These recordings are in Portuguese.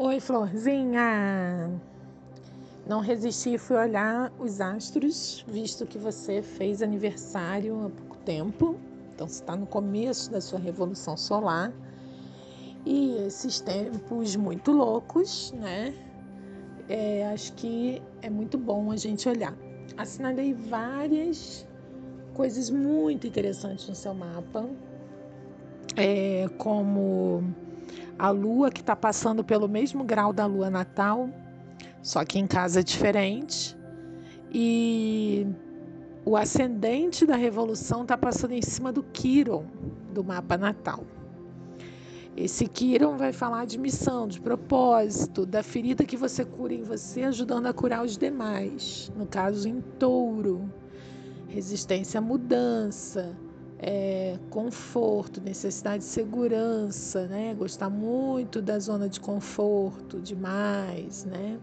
Oi, Florzinha! Não resisti e fui olhar os astros, visto que você fez aniversário há pouco tempo. Então, você está no começo da sua revolução solar. E esses tempos muito loucos, né? É, acho que é muito bom a gente olhar. Assinalei várias coisas muito interessantes no seu mapa, é, como a lua que está passando pelo mesmo grau da lua natal, só que em casa diferente, e o ascendente da revolução está passando em cima do Quiron, do mapa natal. Esse Quiron vai falar de missão, de propósito, da ferida que você cura em você, ajudando a curar os demais. No caso, em touro, resistência à mudança, é, conforto, necessidade de segurança, né? Gostar muito da zona de conforto demais, né?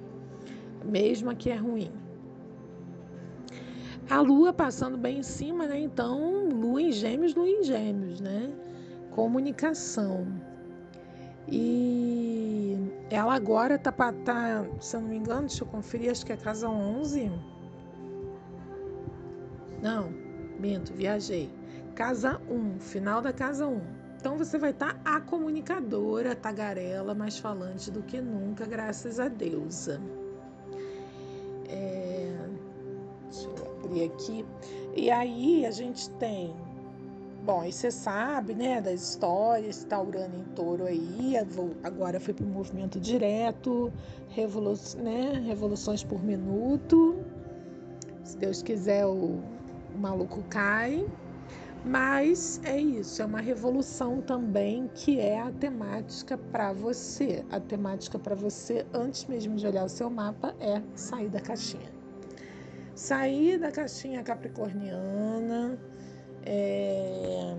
Mesmo que é ruim. A lua passando bem em cima, né? Então, lua em gêmeos, lua em gêmeos, né? Comunicação. E ela agora tá, tá, se eu não me engano, deixa eu conferir, acho que é casa 11. Não, minto, viajei. Casa 1, final da casa 1. Então você vai estar tá a comunicadora, tagarela, mais falante do que nunca, graças a deusa. É, deixa eu abrir aqui. E aí a gente tem Bom, aí você sabe, né, das histórias, Taurano em touro aí, agora foi para o movimento direto, revolu né, revoluções por minuto. Se Deus quiser, o, o maluco cai. Mas é isso, é uma revolução também que é a temática para você. A temática para você, antes mesmo de olhar o seu mapa, é sair da caixinha. Sair da caixinha capricorniana é,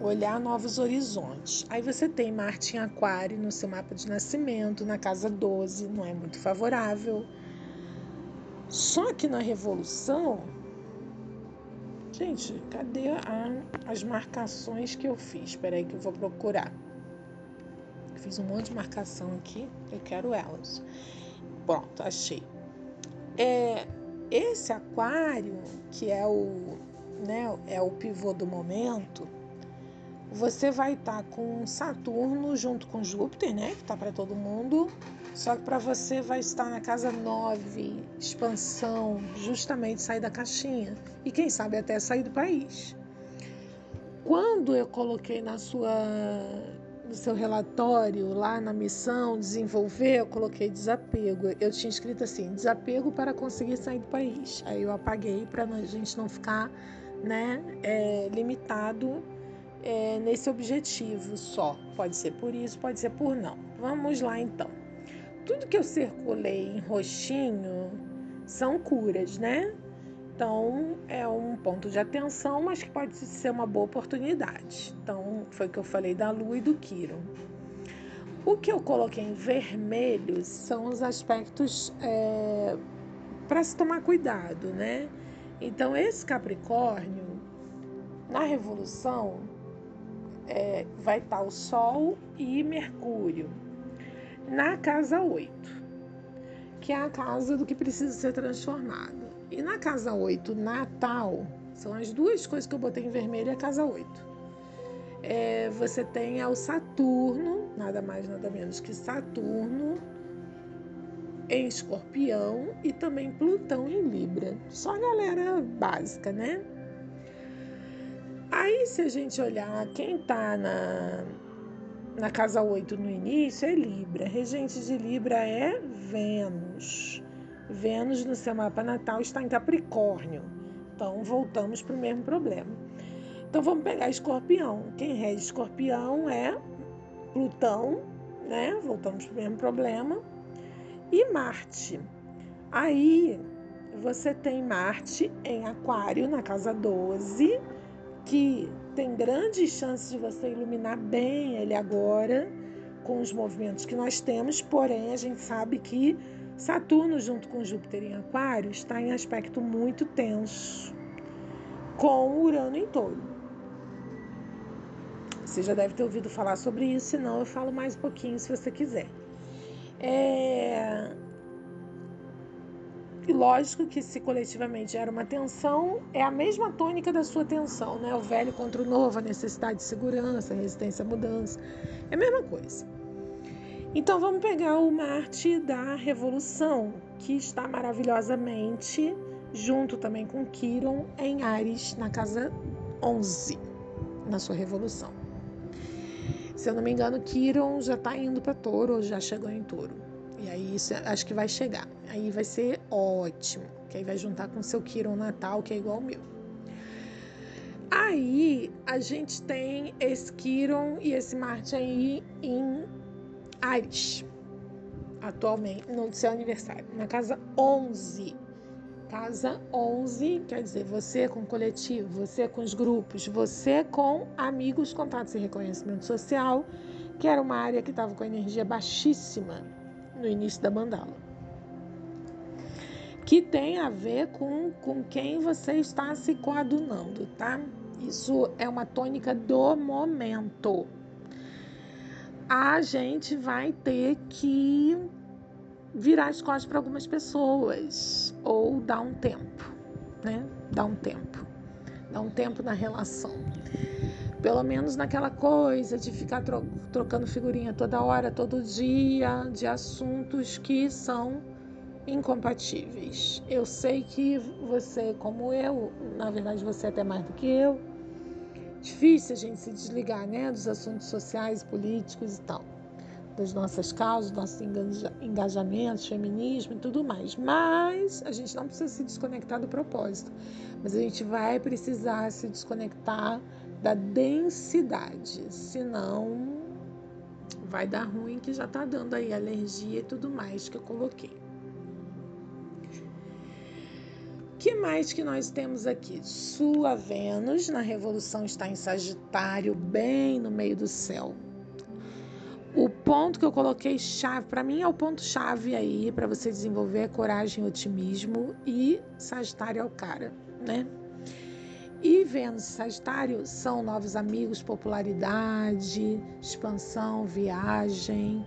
olhar novos horizontes. Aí você tem Marte em Aquário no seu mapa de nascimento, na casa 12, não é muito favorável. Só que na Revolução, gente, cadê a, as marcações que eu fiz? Espera aí que eu vou procurar. Fiz um monte de marcação aqui, eu quero elas. Pronto, achei. É, esse aquário, que é o né, é o pivô do momento, você vai estar tá com Saturno junto com Júpiter, né, que está para todo mundo, só que para você vai estar na casa 9, expansão, justamente sair da caixinha e quem sabe até sair do país. Quando eu coloquei na sua no seu relatório lá na missão desenvolver, eu coloquei desapego. Eu tinha escrito assim: desapego para conseguir sair do país. Aí eu apaguei para a gente não ficar né, é, limitado é, nesse objetivo só. Pode ser por isso, pode ser por não. Vamos lá então. Tudo que eu circulei em roxinho são curas, né? Então é um ponto de atenção, mas que pode ser uma boa oportunidade. Então foi o que eu falei da lua e do Quiro. O que eu coloquei em vermelho são os aspectos é, para se tomar cuidado, né? Então, esse Capricórnio, na Revolução, é, vai estar o Sol e Mercúrio na casa 8, que é a casa do que precisa ser transformado. E na casa 8, Natal, são as duas coisas que eu botei em vermelho, é a casa 8. É, você tem o Saturno, nada mais, nada menos que Saturno, em Escorpião e também Plutão em Libra. Só a galera básica, né? Aí, se a gente olhar quem tá na, na casa 8 no início, é Libra. Regente de Libra é Vênus. Vênus no seu mapa natal está em Capricórnio. Então, voltamos para o mesmo problema. Então, vamos pegar Escorpião. Quem rege Escorpião é Plutão, né? Voltamos para o mesmo problema e Marte. Aí você tem Marte em Aquário, na casa 12, que tem grandes chances de você iluminar bem ele agora, com os movimentos que nós temos, porém a gente sabe que Saturno, junto com Júpiter em Aquário, está em aspecto muito tenso com Urano em touro. Você já deve ter ouvido falar sobre isso, senão eu falo mais um pouquinho se você quiser. É... E lógico que se coletivamente gera uma tensão, é a mesma tônica da sua tensão, né? O velho contra o novo, a necessidade de segurança, resistência à mudança. É a mesma coisa. Então vamos pegar o Marte da Revolução, que está maravilhosamente junto também com Quiron em Ares, na casa 11, na sua revolução. Se eu não me engano, Quiron já está indo para Touro, ou já chegou em Touro. E aí isso acho que vai chegar. Aí vai ser ótimo, que aí vai juntar com o seu Quiron natal, que é igual ao meu. Aí a gente tem esse Quiron e esse Marte aí em Ares, atualmente, no seu aniversário, na casa 11. Casa 11 quer dizer você com o coletivo, você com os grupos, você com amigos, contatos e reconhecimento social, que era uma área que estava com energia baixíssima no início da mandala. Que tem a ver com, com quem você está se coadunando, tá? Isso é uma tônica do momento a gente vai ter que virar as costas para algumas pessoas ou dar um tempo, né? Dar um tempo. Dar um tempo na relação. Pelo menos naquela coisa de ficar tro trocando figurinha toda hora, todo dia, de assuntos que são incompatíveis. Eu sei que você, como eu, na verdade você é até mais do que eu, difícil a gente se desligar né, dos assuntos sociais, políticos e tal, das nossas causas, nossos engajamentos, feminismo e tudo mais. Mas a gente não precisa se desconectar do propósito, mas a gente vai precisar se desconectar da densidade, senão vai dar ruim que já está dando aí alergia e tudo mais que eu coloquei. Que mais que nós temos aqui? Sua Vênus na Revolução está em Sagitário, bem no meio do céu. O ponto que eu coloquei chave, para mim é o ponto chave aí para você desenvolver coragem, otimismo e Sagitário é o cara, né? E Vênus e Sagitário são novos amigos, popularidade, expansão, viagem,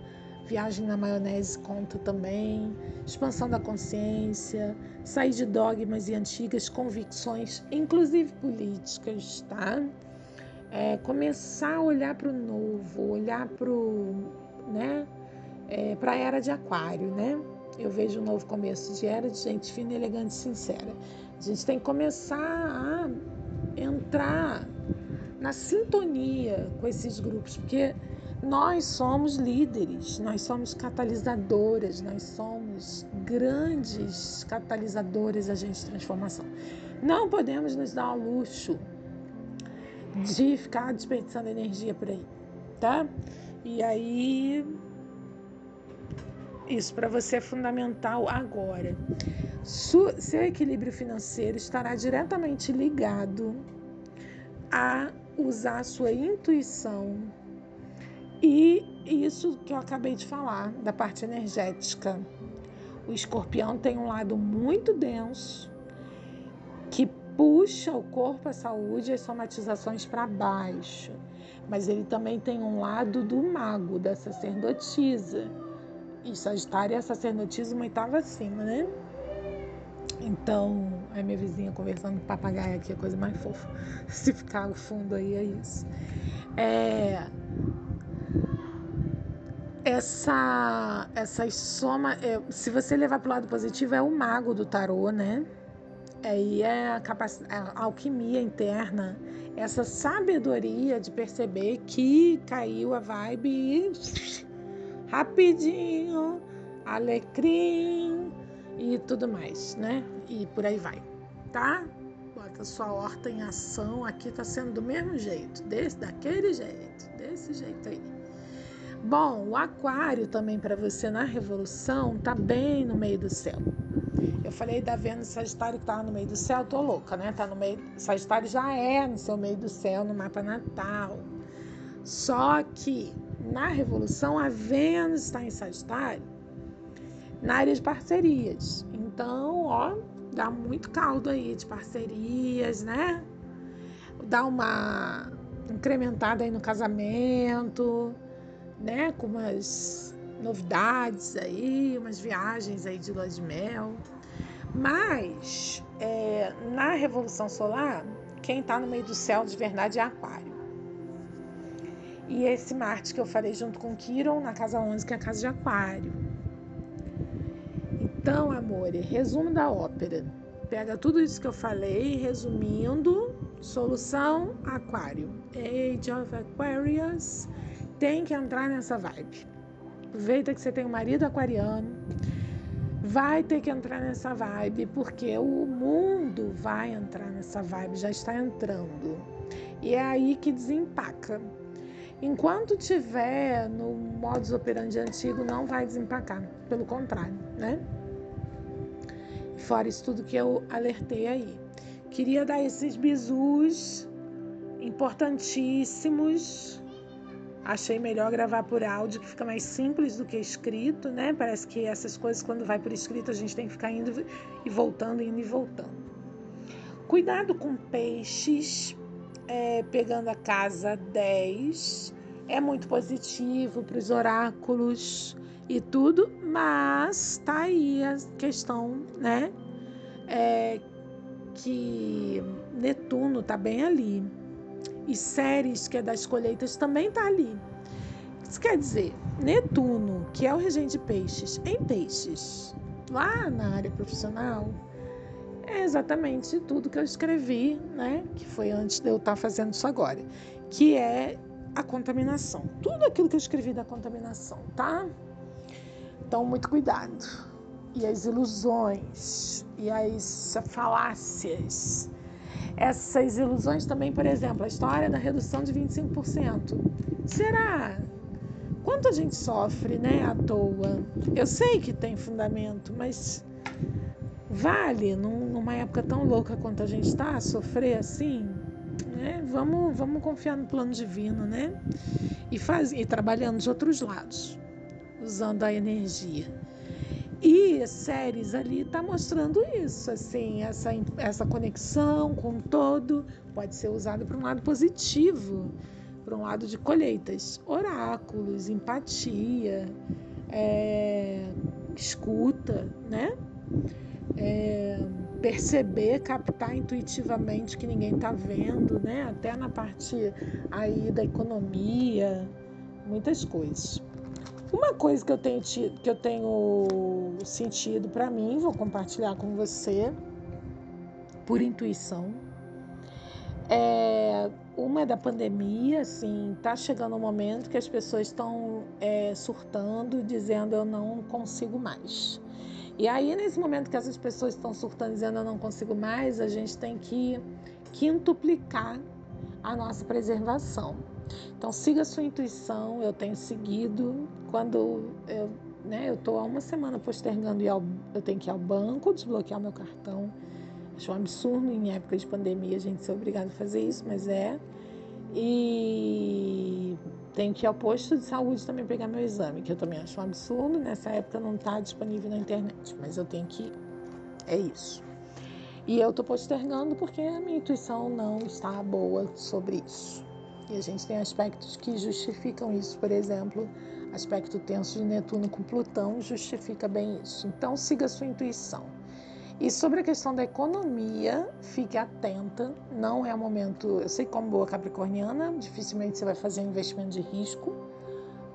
Viagem na maionese conta também. Expansão da consciência, sair de dogmas e antigas convicções, inclusive políticas, tá? É, começar a olhar para o novo, olhar para né, é, a era de aquário, né? Eu vejo um novo começo de era de gente fina, elegante e sincera. A gente tem que começar a entrar na sintonia com esses grupos, porque nós somos líderes, nós somos catalisadoras, nós somos grandes catalisadoras agentes de transformação. Não podemos nos dar ao luxo de ficar desperdiçando energia por aí, tá? E aí, isso para você é fundamental agora. Seu equilíbrio financeiro estará diretamente ligado a usar a sua intuição e isso que eu acabei de falar, da parte energética. O escorpião tem um lado muito denso que puxa o corpo, a saúde e as somatizações para baixo. Mas ele também tem um lado do mago, da sacerdotisa. E Sagitário é a sacerdotisa uma oitava acima, né? Então, é minha vizinha conversando com papagaio aqui, a coisa mais fofa. Se ficar o fundo aí, é isso. É, essa essa soma, é, se você levar para o lado positivo, é o mago do tarô, né? Aí é a, capacidade, a alquimia interna, essa sabedoria de perceber que caiu a vibe e rapidinho, alecrim e tudo mais, né? E por aí vai, tá? Bota sua horta em ação, aqui tá sendo do mesmo jeito, desse, daquele jeito, desse jeito aí. Bom, o aquário também para você na revolução tá bem no meio do céu. Eu falei da Vênus Sagitário que tá no meio do céu, tô louca, né? Tá no meio. Sagitário já é no seu meio do céu no mapa natal. Só que na revolução a Vênus está em Sagitário na área de parcerias. Então, ó, dá muito caldo aí de parcerias, né? Dá uma incrementada aí no casamento né, com umas novidades aí, umas viagens aí de lua de mel. Mas é, na Revolução Solar, quem está no meio do céu de verdade é Aquário. E esse Marte que eu falei junto com Quiron na casa 11, que é a casa de Aquário. Então, amor, resumo da ópera. Pega tudo isso que eu falei, resumindo, solução Aquário. Age of Aquarius tem que entrar nessa vibe. Aproveita que você tem um marido aquariano, vai ter que entrar nessa vibe, porque o mundo vai entrar nessa vibe, já está entrando. E é aí que desempaca. Enquanto tiver no modus operandi antigo, não vai desempacar, pelo contrário, né? Fora isso tudo que eu alertei aí. Queria dar esses bisus importantíssimos Achei melhor gravar por áudio, que fica mais simples do que escrito, né? Parece que essas coisas, quando vai por escrito, a gente tem que ficar indo e voltando, indo e voltando. Cuidado com peixes, é, pegando a casa 10. É muito positivo para os oráculos e tudo, mas tá aí a questão, né? É, que Netuno tá bem ali e Ceres, que é das colheitas, também está ali. Isso quer dizer, Netuno, que é o regente de peixes, em peixes, lá na área profissional, é exatamente tudo que eu escrevi, né? Que foi antes de eu estar tá fazendo isso agora, que é a contaminação. Tudo aquilo que eu escrevi da contaminação, tá? Então, muito cuidado. E as ilusões, e as falácias, essas ilusões também, por exemplo, a história da redução de 25%. Será? Quanto a gente sofre, né, à toa? Eu sei que tem fundamento, mas vale numa época tão louca quanto a gente está sofrer assim? Né? Vamos, vamos confiar no plano divino, né? E, faz, e trabalhando de outros lados, usando a energia. E séries ali está mostrando isso, assim, essa, essa conexão com o todo pode ser usado para um lado positivo, para um lado de colheitas, oráculos, empatia, é, escuta, né? É, perceber, captar intuitivamente que ninguém está vendo, né? Até na parte aí da economia, muitas coisas. Uma coisa que eu tenho, tido, que eu tenho sentido para mim, vou compartilhar com você, por intuição, é uma da pandemia, assim, tá chegando um momento que as pessoas estão é, surtando, dizendo eu não consigo mais. E aí, nesse momento que essas pessoas estão surtando, dizendo eu não consigo mais, a gente tem que quintuplicar a nossa preservação. Então siga a sua intuição, eu tenho seguido. Quando eu né, eu estou há uma semana postergando e eu tenho que ir ao banco, desbloquear meu cartão. Acho um absurdo em época de pandemia a gente ser obrigado a fazer isso, mas é. E tenho que ir ao posto de saúde também pegar meu exame, que eu também acho um absurdo. Nessa época não está disponível na internet, mas eu tenho que ir. É isso. E eu estou postergando porque a minha intuição não está boa sobre isso. E a gente tem aspectos que justificam isso, por exemplo, aspecto tenso de Netuno com Plutão justifica bem isso. Então, siga a sua intuição. E sobre a questão da economia, fique atenta. Não é momento. Eu sei como boa capricorniana, dificilmente você vai fazer investimento de risco,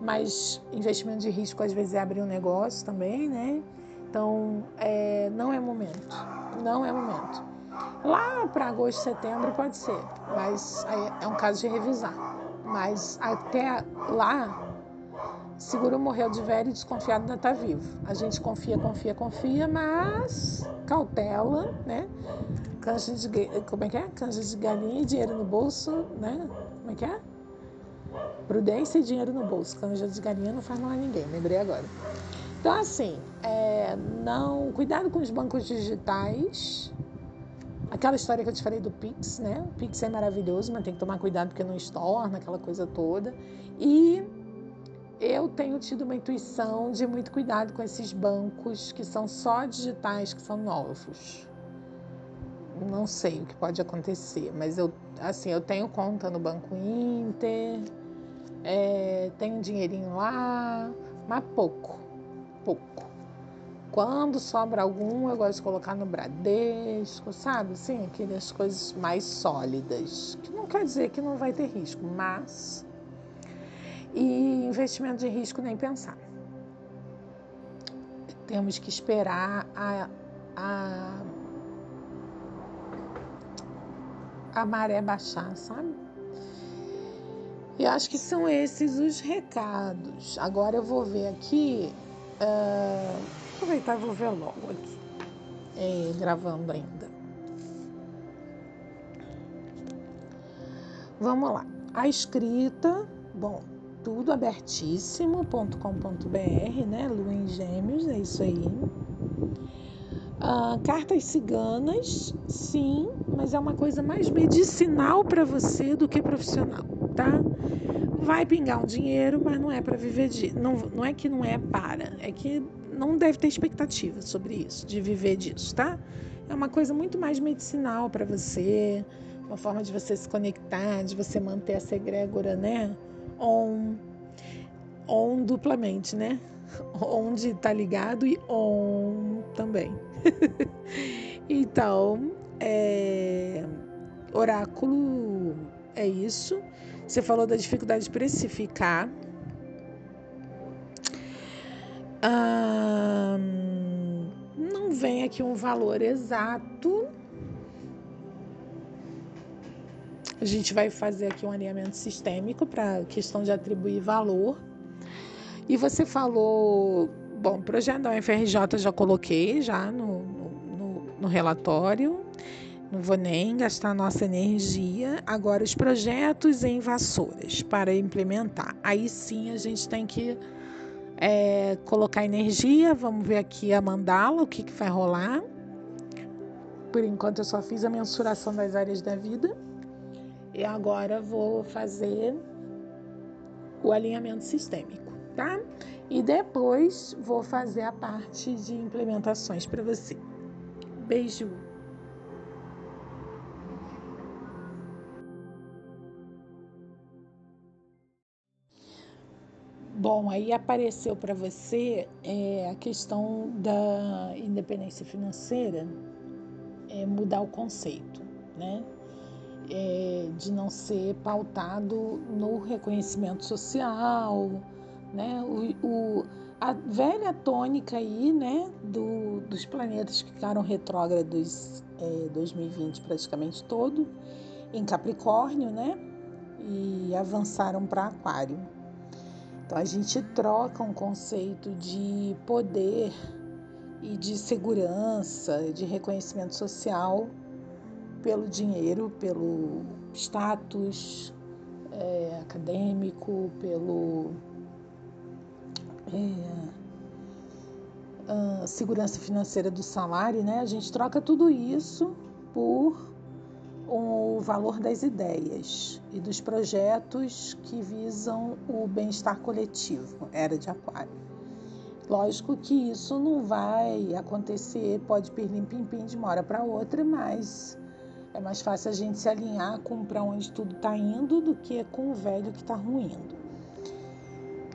mas investimento de risco às vezes é abrir um negócio também, né? Então, é, não é momento. Não é momento. Lá para agosto, setembro pode ser, mas é um caso de revisar. Mas até lá, seguro morreu de velho e desconfiado ainda está vivo. A gente confia, confia, confia, mas cautela, né? Canja de, como é que é? Canja de galinha e dinheiro no bolso, né? Como é que é? Prudência e dinheiro no bolso. Canja de galinha não faz mal a ninguém, lembrei agora. Então, assim, é, não, cuidado com os bancos digitais, Aquela história que eu te falei do Pix, né? O Pix é maravilhoso, mas tem que tomar cuidado porque não estorna, aquela coisa toda. E eu tenho tido uma intuição de muito cuidado com esses bancos que são só digitais, que são novos. Não sei o que pode acontecer, mas eu, assim, eu tenho conta no Banco Inter, é, tenho dinheirinho lá, mas pouco, pouco. Quando sobra algum, eu gosto de colocar no Bradesco, sabe? Sim, aquelas coisas mais sólidas. Que não quer dizer que não vai ter risco, mas. E investimento de risco nem pensar. Temos que esperar a, a, a maré baixar, sabe? E acho que são esses os recados. Agora eu vou ver aqui. Uh, aproveitar e vou ver logo aqui. É, gravando ainda. Vamos lá. A escrita, bom, tudo abertíssimo.com.br, né? Lua em Gêmeos, é isso aí. Uh, cartas ciganas, sim, mas é uma coisa mais medicinal para você do que profissional, tá? Vai pingar um dinheiro, mas não é para viver de. Não, não é que não é para, é que não deve ter expectativa sobre isso, de viver disso, tá? É uma coisa muito mais medicinal para você, uma forma de você se conectar, de você manter essa egrégora, né? On, on duplamente, né? Onde tá ligado e on também. então, é, oráculo é isso. Você falou da dificuldade de precificar. Não vem aqui um valor exato. A gente vai fazer aqui um alinhamento sistêmico para questão de atribuir valor. E você falou, bom, projeto da UFRJ já coloquei já no, no, no relatório. Não vou nem gastar nossa energia. Agora, os projetos em vassouras para implementar. Aí sim a gente tem que é, colocar energia. Vamos ver aqui a mandala, o que, que vai rolar. Por enquanto eu só fiz a mensuração das áreas da vida. E agora vou fazer o alinhamento sistêmico, tá? E depois vou fazer a parte de implementações para você. Beijo! Bom, aí apareceu para você é, a questão da independência financeira, é, mudar o conceito, né? É, de não ser pautado no reconhecimento social, né? O, o, a velha tônica aí, né, do, dos planetas que ficaram retrógrados é, 2020 praticamente todo, em Capricórnio, né? E avançaram para Aquário. Então a gente troca um conceito de poder e de segurança, de reconhecimento social pelo dinheiro, pelo status é, acadêmico, pelo é, segurança financeira do salário, né? A gente troca tudo isso por o valor das ideias e dos projetos que visam o bem-estar coletivo, era de aquário. Lógico que isso não vai acontecer, pode pirlim-pim-pim de uma hora para outra, mas é mais fácil a gente se alinhar com para onde tudo está indo do que com o velho que está ruindo.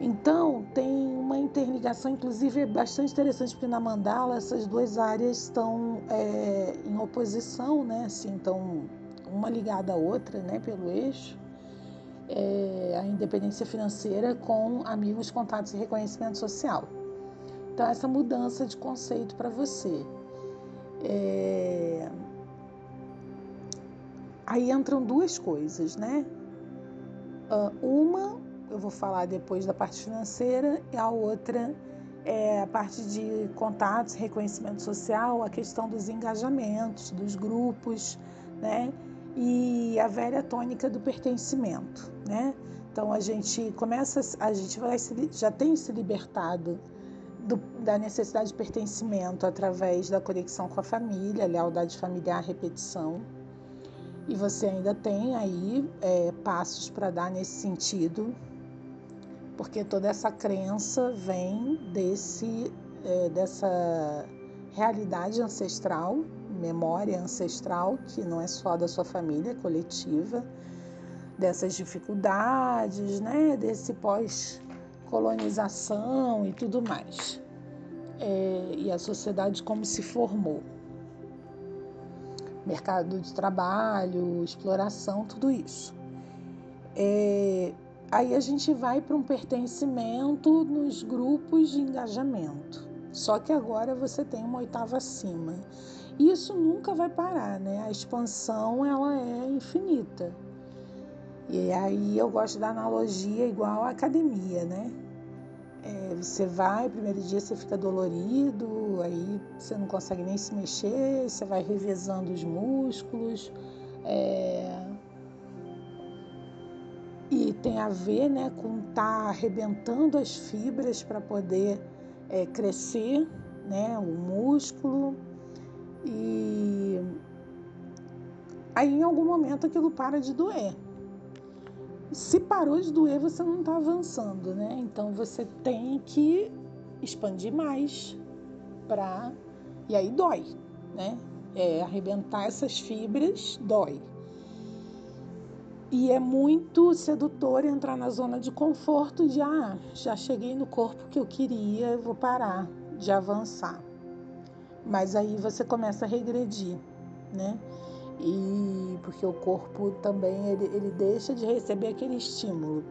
Então, tem uma interligação, inclusive é bastante interessante, porque na mandala essas duas áreas estão é, em oposição, né? Assim, estão uma ligada à outra, né, pelo eixo, é, a independência financeira com amigos, contatos e reconhecimento social. Então, essa mudança de conceito para você. É... Aí entram duas coisas, né? Uma, eu vou falar depois da parte financeira, e a outra é a parte de contatos, reconhecimento social, a questão dos engajamentos, dos grupos, né? E a velha tônica do pertencimento, né? Então a gente começa, a gente vai se, já tem se libertado do, da necessidade de pertencimento através da conexão com a família, lealdade familiar, repetição. E você ainda tem aí é, passos para dar nesse sentido, porque toda essa crença vem desse, é, dessa realidade ancestral memória ancestral, que não é só da sua família, é coletiva, dessas dificuldades, né, desse pós colonização e tudo mais. É, e a sociedade como se formou. Mercado de trabalho, exploração, tudo isso. É, aí a gente vai para um pertencimento nos grupos de engajamento. Só que agora você tem uma oitava acima. Isso nunca vai parar, né? A expansão ela é infinita. E aí eu gosto da analogia igual à academia, né? É, você vai, primeiro dia você fica dolorido, aí você não consegue nem se mexer, você vai revezando os músculos. É... E tem a ver né, com estar tá arrebentando as fibras para poder é, crescer né, o músculo. E aí em algum momento aquilo para de doer. Se parou de doer, você não está avançando, né? Então você tem que expandir mais para e aí dói, né? É, arrebentar essas fibras dói. E é muito sedutor entrar na zona de conforto de ah, já cheguei no corpo que eu queria, vou parar de avançar. Mas aí você começa a regredir, né? E porque o corpo também ele, ele deixa de receber aquele estímulo.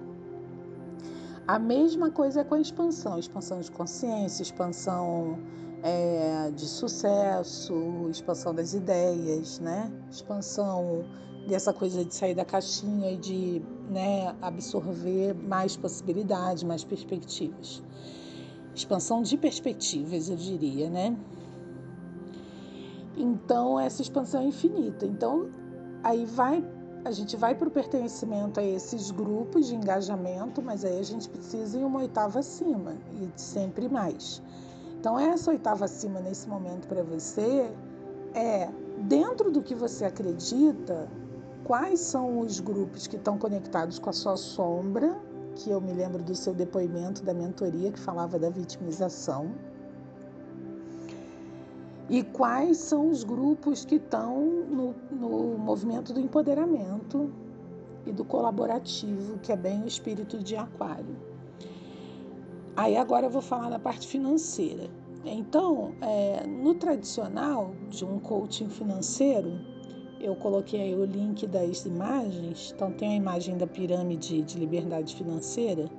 A mesma coisa é com a expansão, expansão de consciência, expansão é, de sucesso, expansão das ideias, né? Expansão dessa coisa de sair da caixinha e de né, absorver mais possibilidades, mais perspectivas. Expansão de perspectivas, eu diria, né? Então, essa expansão é infinita. Então, aí vai, a gente vai para o pertencimento a esses grupos de engajamento, mas aí a gente precisa ir uma oitava acima e sempre mais. Então, essa oitava acima nesse momento para você é dentro do que você acredita, quais são os grupos que estão conectados com a sua sombra, que eu me lembro do seu depoimento da mentoria que falava da vitimização e quais são os grupos que estão no, no movimento do empoderamento e do colaborativo, que é bem o espírito de Aquário. Aí agora eu vou falar da parte financeira. Então, é, no tradicional de um coaching financeiro, eu coloquei aí o link das imagens. Então, tem a imagem da pirâmide de liberdade financeira,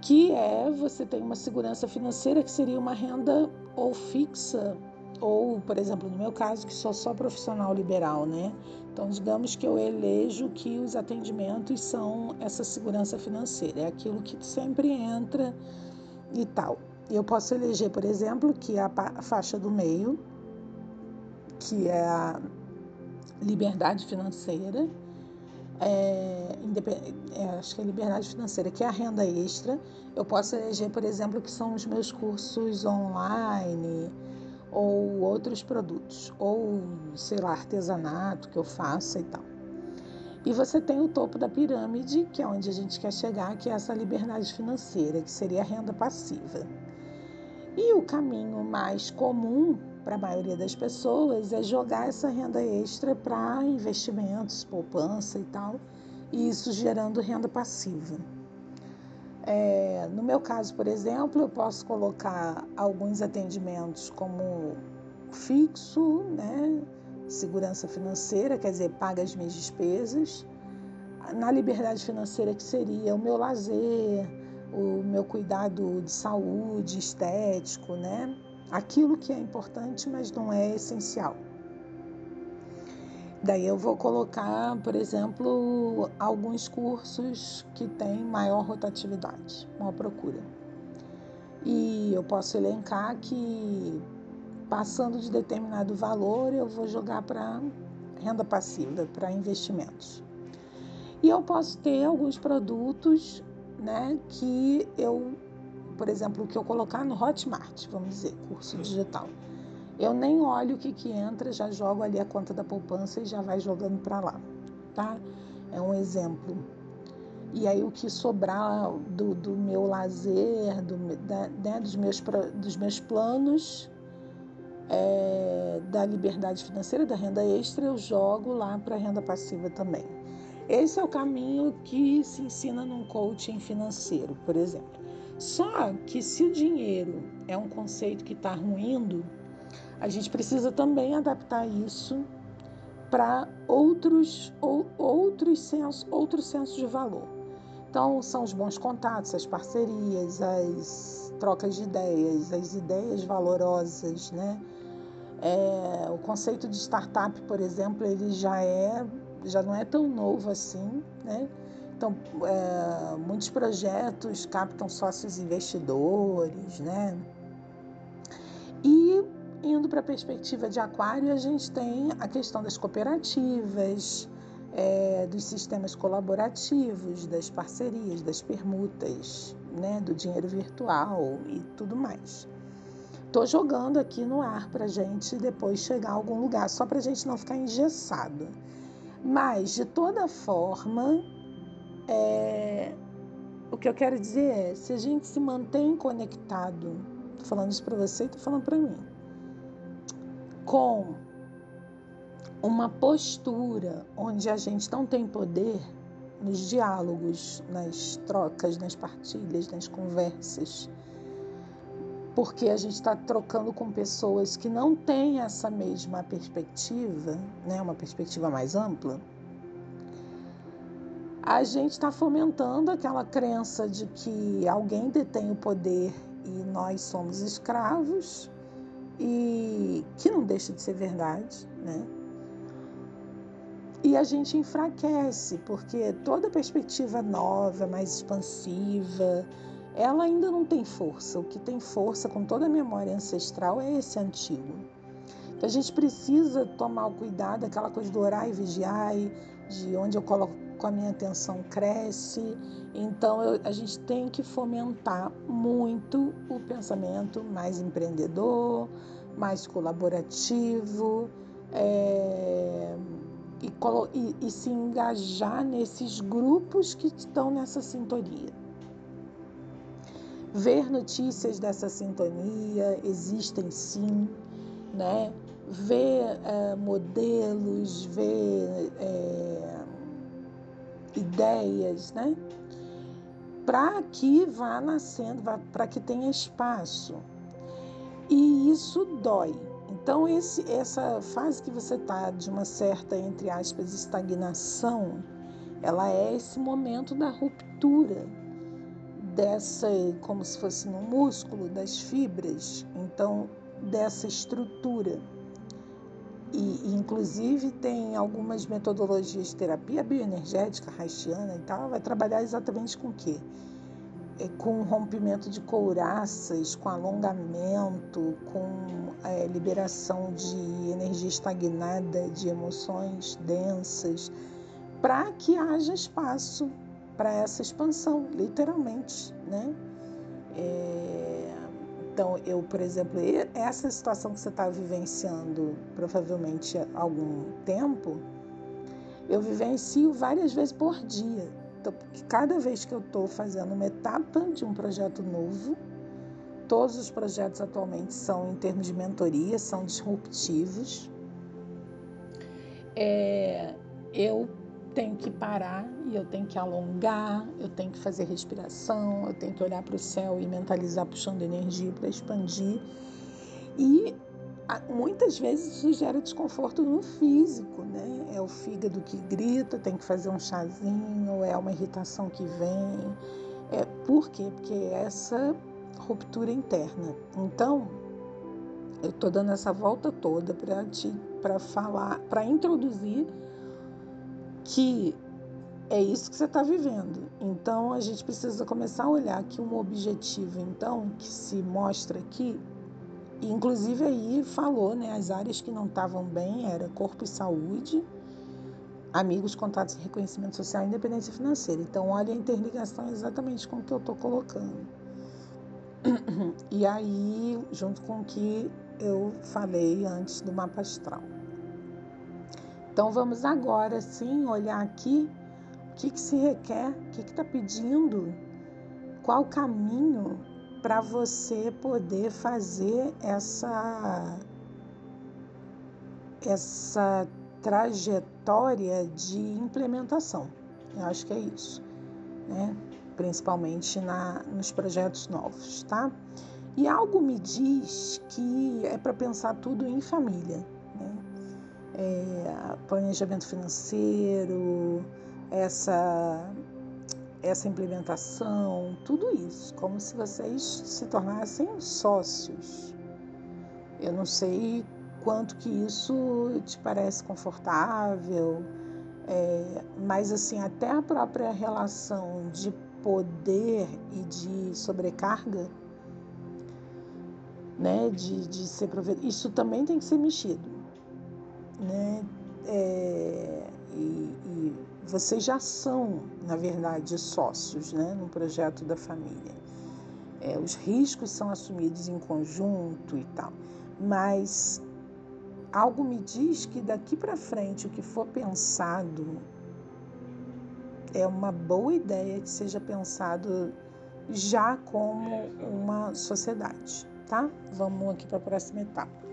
que é você tem uma segurança financeira que seria uma renda ou fixa, ou, por exemplo, no meu caso, que sou só profissional liberal, né? Então, digamos que eu elejo que os atendimentos são essa segurança financeira, é aquilo que sempre entra e tal. Eu posso eleger, por exemplo, que a faixa do meio, que é a liberdade financeira, é, é, acho que é liberdade financeira, que é a renda extra. Eu posso eleger, por exemplo, que são os meus cursos online ou outros produtos, ou sei lá, artesanato que eu faça e tal. E você tem o topo da pirâmide, que é onde a gente quer chegar, que é essa liberdade financeira, que seria a renda passiva. E o caminho mais comum para a maioria das pessoas é jogar essa renda extra para investimentos, poupança e tal, e isso gerando renda passiva. É, no meu caso, por exemplo, eu posso colocar alguns atendimentos como fixo, né, segurança financeira, quer dizer, paga as minhas despesas, na liberdade financeira que seria o meu lazer, o meu cuidado de saúde, estético, né? Aquilo que é importante, mas não é essencial. Daí eu vou colocar, por exemplo, alguns cursos que têm maior rotatividade, maior procura. E eu posso elencar que passando de determinado valor, eu vou jogar para renda passiva, para investimentos. E eu posso ter alguns produtos né, que eu por exemplo, o que eu colocar no Hotmart, vamos dizer, curso digital. Eu nem olho o que, que entra, já jogo ali a conta da poupança e já vai jogando para lá, tá? É um exemplo. E aí o que sobrar do, do meu lazer, do, da, né, dos, meus, dos meus planos, é, da liberdade financeira, da renda extra, eu jogo lá para renda passiva também. Esse é o caminho que se ensina num coaching financeiro, por exemplo. Só que se o dinheiro é um conceito que está ruindo, a gente precisa também adaptar isso para outros, ou, outros, outros sensos de valor. Então, são os bons contatos, as parcerias, as trocas de ideias, as ideias valorosas, né? É, o conceito de startup, por exemplo, ele já é, já não é tão novo assim, né? Então, é, muitos projetos captam sócios investidores, né? E indo para a perspectiva de aquário, a gente tem a questão das cooperativas, é, dos sistemas colaborativos, das parcerias, das permutas, né? do dinheiro virtual e tudo mais. Estou jogando aqui no ar para gente depois chegar a algum lugar, só para gente não ficar engessado. Mas, de toda forma, é, o que eu quero dizer é, se a gente se mantém conectado, tô falando isso para você e tô falando para mim, com uma postura onde a gente não tem poder nos diálogos, nas trocas, nas partilhas, nas conversas, porque a gente está trocando com pessoas que não têm essa mesma perspectiva, né, uma perspectiva mais ampla a gente está fomentando aquela crença de que alguém detém o poder e nós somos escravos, e que não deixa de ser verdade, né? E a gente enfraquece, porque toda perspectiva nova, mais expansiva, ela ainda não tem força. O que tem força com toda a memória ancestral é esse antigo. Então a gente precisa tomar o cuidado, aquela coisa do orar e vigiar, de onde eu coloco a minha atenção cresce. Então eu, a gente tem que fomentar muito o pensamento mais empreendedor, mais colaborativo é, e, e, e se engajar nesses grupos que estão nessa sintonia. Ver notícias dessa sintonia, existem sim, né? ver é, modelos, ver é, ideias, né? Para que vá nascendo, para que tenha espaço. E isso dói. Então, esse, essa fase que você está de uma certa, entre aspas, estagnação, ela é esse momento da ruptura dessa, como se fosse no músculo, das fibras, então, dessa estrutura. E, inclusive, tem algumas metodologias de terapia bioenergética, haitiana e tal, vai trabalhar exatamente com o quê? É, com rompimento de couraças, com alongamento, com é, liberação de energia estagnada, de emoções densas, para que haja espaço para essa expansão, literalmente, né? É, então, eu, por exemplo, essa situação que você está vivenciando provavelmente há algum tempo, eu vivencio várias vezes por dia. Então, cada vez que eu estou fazendo uma etapa de um projeto novo, todos os projetos atualmente são em termos de mentoria, são disruptivos. É, eu tenho que parar e eu tenho que alongar, eu tenho que fazer respiração, eu tenho que olhar para o céu e mentalizar puxando energia para expandir. E muitas vezes isso gera desconforto no físico, né? É o fígado que grita, tem que fazer um chazinho, é uma irritação que vem. É, por quê? Porque é essa ruptura interna. Então, eu estou dando essa volta toda para te para falar, para introduzir que é isso que você está vivendo. Então a gente precisa começar a olhar que um objetivo, então, que se mostra aqui, inclusive aí falou, né, as áreas que não estavam bem era corpo e saúde, amigos, contatos reconhecimento social independência financeira. Então olha a interligação exatamente com o que eu estou colocando. E aí, junto com o que eu falei antes do mapa astral. Então vamos agora sim olhar aqui o que, que se requer, o que está pedindo, qual o caminho para você poder fazer essa, essa trajetória de implementação. Eu acho que é isso, né? Principalmente na, nos projetos novos, tá? E algo me diz que é para pensar tudo em família? É, planejamento financeiro, essa essa implementação, tudo isso, como se vocês se tornassem sócios. Eu não sei quanto que isso te parece confortável, é, mas assim, até a própria relação de poder e de sobrecarga, né, de, de ser provedor, isso também tem que ser mexido, né, é, e, e vocês já são, na verdade, sócios né, no projeto da família. É, os riscos são assumidos em conjunto e tal, mas algo me diz que daqui para frente o que for pensado é uma boa ideia que seja pensado já como uma sociedade, tá? Vamos aqui para a próxima etapa.